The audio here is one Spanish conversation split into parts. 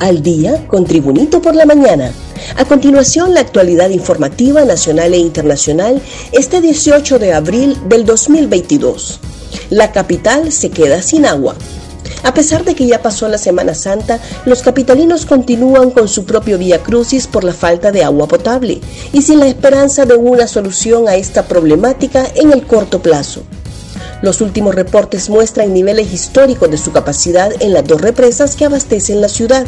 al día con Tribunito por la mañana. A continuación, la actualidad informativa nacional e internacional este 18 de abril del 2022. La capital se queda sin agua. A pesar de que ya pasó la Semana Santa, los capitalinos continúan con su propio vía crucis por la falta de agua potable y sin la esperanza de una solución a esta problemática en el corto plazo. Los últimos reportes muestran niveles históricos de su capacidad en las dos represas que abastecen la ciudad,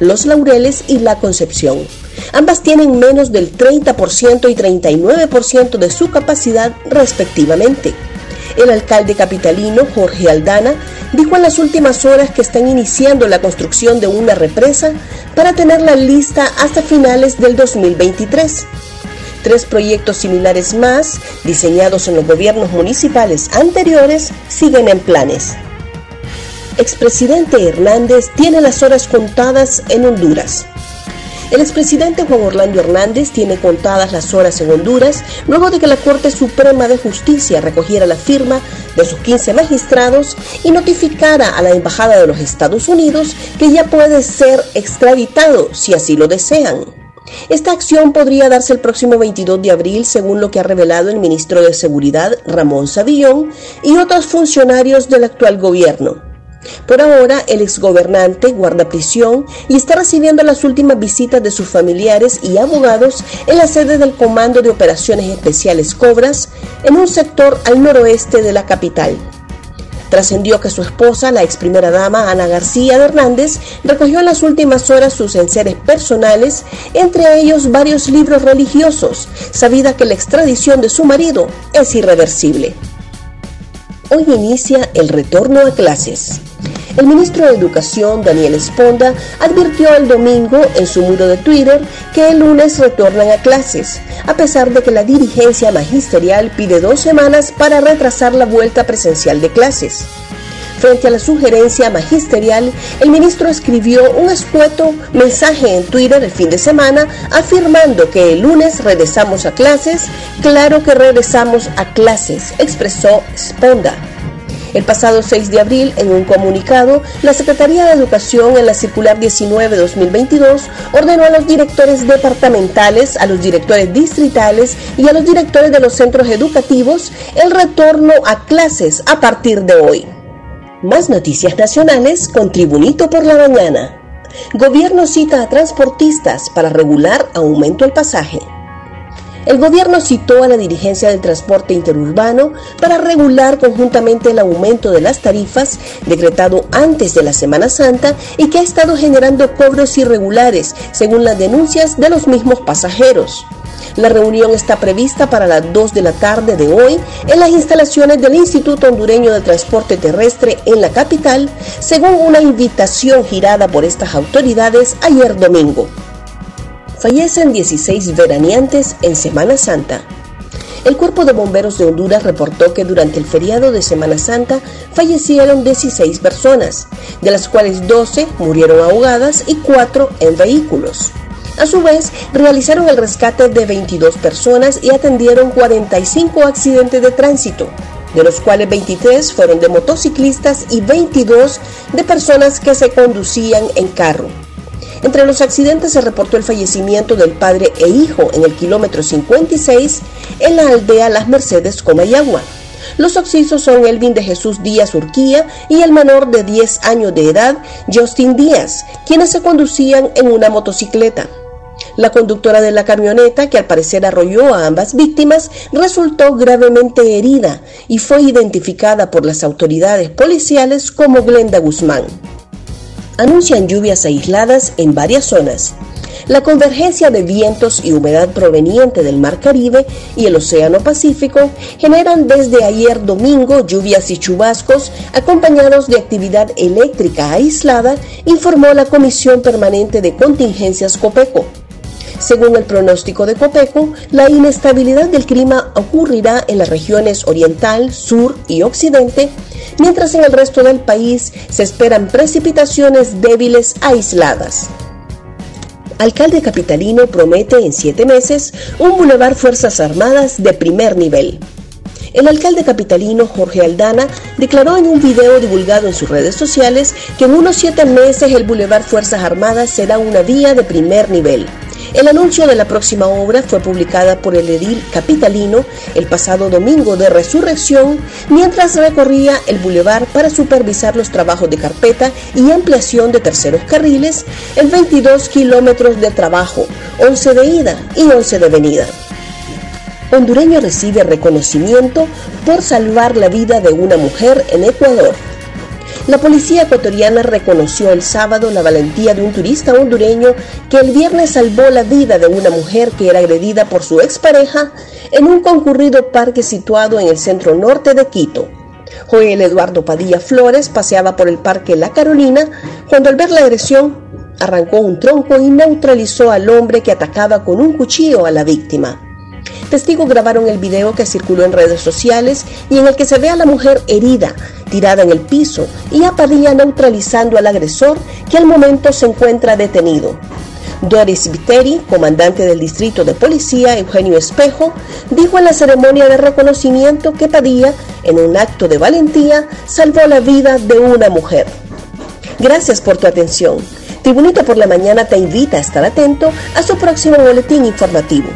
Los Laureles y La Concepción. Ambas tienen menos del 30% y 39% de su capacidad respectivamente. El alcalde capitalino, Jorge Aldana, dijo en las últimas horas que están iniciando la construcción de una represa para tenerla lista hasta finales del 2023. Tres proyectos similares más, diseñados en los gobiernos municipales anteriores, siguen en planes. Expresidente Hernández tiene las horas contadas en Honduras. El expresidente Juan Orlando Hernández tiene contadas las horas en Honduras luego de que la Corte Suprema de Justicia recogiera la firma de sus 15 magistrados y notificara a la Embajada de los Estados Unidos que ya puede ser extraditado si así lo desean. Esta acción podría darse el próximo 22 de abril, según lo que ha revelado el ministro de Seguridad, Ramón Savillón, y otros funcionarios del actual gobierno. Por ahora, el exgobernante guarda prisión y está recibiendo las últimas visitas de sus familiares y abogados en la sede del Comando de Operaciones Especiales Cobras, en un sector al noroeste de la capital. Trascendió que su esposa, la ex primera dama Ana García de Hernández, recogió en las últimas horas sus enseres personales, entre ellos varios libros religiosos, sabida que la extradición de su marido es irreversible. Hoy inicia el retorno a clases. El ministro de Educación, Daniel Esponda, advirtió el domingo en su muro de Twitter que el lunes retornan a clases, a pesar de que la dirigencia magisterial pide dos semanas para retrasar la vuelta presencial de clases. Frente a la sugerencia magisterial, el ministro escribió un escueto mensaje en Twitter el fin de semana afirmando que el lunes regresamos a clases, claro que regresamos a clases, expresó Sponda. El pasado 6 de abril, en un comunicado, la Secretaría de Educación en la Circular 19-2022 ordenó a los directores departamentales, a los directores distritales y a los directores de los centros educativos el retorno a clases a partir de hoy. Más noticias nacionales con Tribunito por la Mañana. Gobierno cita a transportistas para regular aumento al pasaje el gobierno citó a la dirigencia del transporte interurbano para regular conjuntamente el aumento de las tarifas decretado antes de la Semana Santa y que ha estado generando cobros irregulares, según las denuncias de los mismos pasajeros. La reunión está prevista para las 2 de la tarde de hoy en las instalaciones del Instituto Hondureño de Transporte Terrestre en la capital, según una invitación girada por estas autoridades ayer domingo. Fallecen 16 veraneantes en Semana Santa. El Cuerpo de Bomberos de Honduras reportó que durante el feriado de Semana Santa fallecieron 16 personas, de las cuales 12 murieron ahogadas y 4 en vehículos. A su vez, realizaron el rescate de 22 personas y atendieron 45 accidentes de tránsito, de los cuales 23 fueron de motociclistas y 22 de personas que se conducían en carro. Entre los accidentes se reportó el fallecimiento del padre e hijo en el kilómetro 56 en la aldea Las Mercedes, Comayagua. Los occisos son Elvin de Jesús Díaz Urquía y el menor de 10 años de edad, Justin Díaz, quienes se conducían en una motocicleta. La conductora de la camioneta, que al parecer arrolló a ambas víctimas, resultó gravemente herida y fue identificada por las autoridades policiales como Glenda Guzmán anuncian lluvias aisladas en varias zonas. La convergencia de vientos y humedad proveniente del Mar Caribe y el Océano Pacífico generan desde ayer domingo lluvias y chubascos acompañados de actividad eléctrica aislada, informó la Comisión Permanente de Contingencias COPECO. Según el pronóstico de Copeco, la inestabilidad del clima ocurrirá en las regiones oriental, sur y occidente, mientras en el resto del país se esperan precipitaciones débiles aisladas. Alcalde capitalino promete en siete meses un bulevar Fuerzas Armadas de primer nivel. El alcalde capitalino Jorge Aldana declaró en un video divulgado en sus redes sociales que en unos siete meses el Boulevard Fuerzas Armadas será una vía de primer nivel. El anuncio de la próxima obra fue publicada por el edil capitalino el pasado domingo de resurrección mientras recorría el bulevar para supervisar los trabajos de carpeta y ampliación de terceros carriles en 22 kilómetros de trabajo, 11 de ida y 11 de venida hondureño recibe reconocimiento por salvar la vida de una mujer en Ecuador. La policía ecuatoriana reconoció el sábado la valentía de un turista hondureño que el viernes salvó la vida de una mujer que era agredida por su expareja en un concurrido parque situado en el centro norte de Quito. Joel Eduardo Padilla Flores paseaba por el parque La Carolina cuando al ver la agresión arrancó un tronco y neutralizó al hombre que atacaba con un cuchillo a la víctima. Testigos grabaron el video que circuló en redes sociales y en el que se ve a la mujer herida, tirada en el piso, y a Padilla neutralizando al agresor que al momento se encuentra detenido. Doris Viteri, comandante del distrito de policía Eugenio Espejo, dijo en la ceremonia de reconocimiento que Padilla, en un acto de valentía, salvó la vida de una mujer. Gracias por tu atención. Tribunito por la Mañana te invita a estar atento a su próximo boletín informativo.